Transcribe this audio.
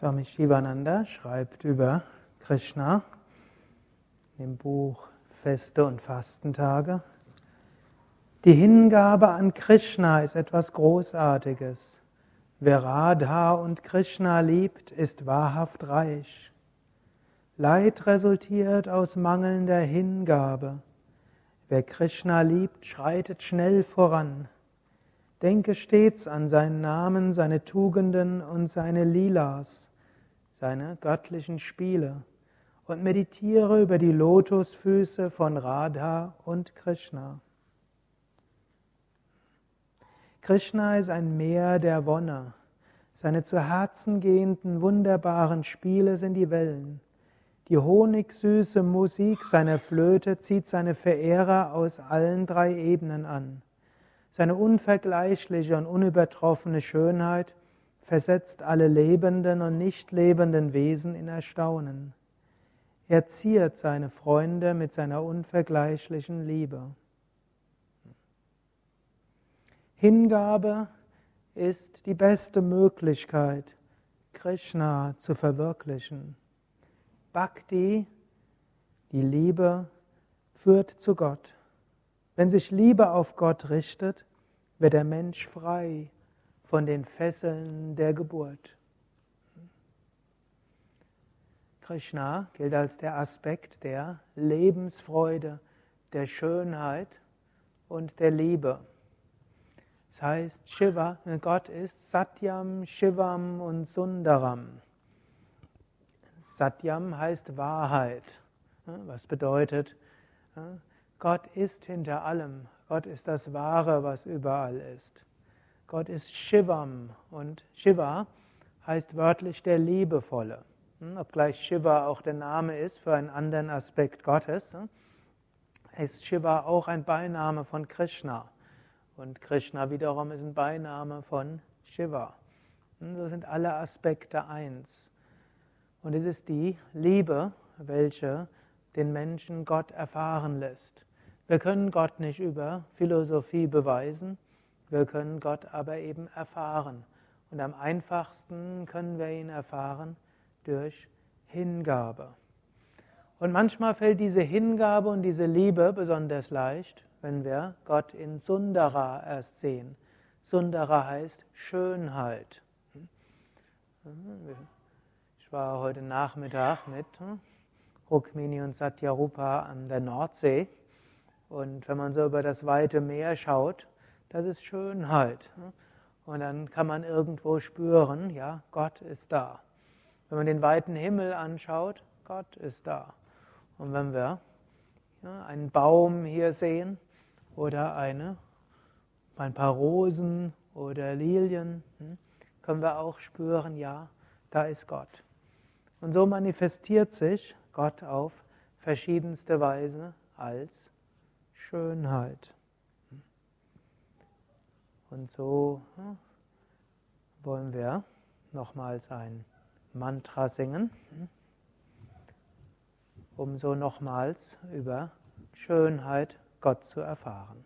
Swami Shivananda schreibt über Krishna im Buch Feste und Fastentage. Die Hingabe an Krishna ist etwas Großartiges. Wer Radha und Krishna liebt, ist wahrhaft reich. Leid resultiert aus mangelnder Hingabe. Wer Krishna liebt, schreitet schnell voran. Denke stets an seinen Namen, seine Tugenden und seine Lilas seine göttlichen Spiele und meditiere über die Lotusfüße von Radha und Krishna. Krishna ist ein Meer der Wonne. Seine zu Herzen gehenden, wunderbaren Spiele sind die Wellen. Die honigsüße Musik seiner Flöte zieht seine Verehrer aus allen drei Ebenen an. Seine unvergleichliche und unübertroffene Schönheit versetzt alle lebenden und nicht lebenden Wesen in Erstaunen. Er ziert seine Freunde mit seiner unvergleichlichen Liebe. Hingabe ist die beste Möglichkeit, Krishna zu verwirklichen. Bhakti, die Liebe, führt zu Gott. Wenn sich Liebe auf Gott richtet, wird der Mensch frei von den Fesseln der Geburt. Krishna gilt als der Aspekt der Lebensfreude, der Schönheit und der Liebe. Das heißt, Shiva, Gott ist Satyam, Shivam und Sundaram. Satyam heißt Wahrheit. Was bedeutet, Gott ist hinter allem. Gott ist das Wahre, was überall ist. Gott ist Shivam und Shiva heißt wörtlich der Liebevolle. Hm, obgleich Shiva auch der Name ist für einen anderen Aspekt Gottes, hm, ist Shiva auch ein Beiname von Krishna. Und Krishna wiederum ist ein Beiname von Shiva. Hm, so sind alle Aspekte eins. Und es ist die Liebe, welche den Menschen Gott erfahren lässt. Wir können Gott nicht über Philosophie beweisen, wir können Gott aber eben erfahren. Und am einfachsten können wir ihn erfahren durch Hingabe. Und manchmal fällt diese Hingabe und diese Liebe besonders leicht, wenn wir Gott in Sundara erst sehen. Sundara heißt Schönheit. Ich war heute Nachmittag mit Rukmini und Satyarupa an der Nordsee. Und wenn man so über das weite Meer schaut, das ist Schönheit. Und dann kann man irgendwo spüren, ja, Gott ist da. Wenn man den weiten Himmel anschaut, Gott ist da. Und wenn wir ja, einen Baum hier sehen oder eine, ein paar Rosen oder Lilien, hm, können wir auch spüren, ja, da ist Gott. Und so manifestiert sich Gott auf verschiedenste Weise als Schönheit. Und so hm, wollen wir nochmals ein Mantra singen, hm, um so nochmals über Schönheit Gott zu erfahren.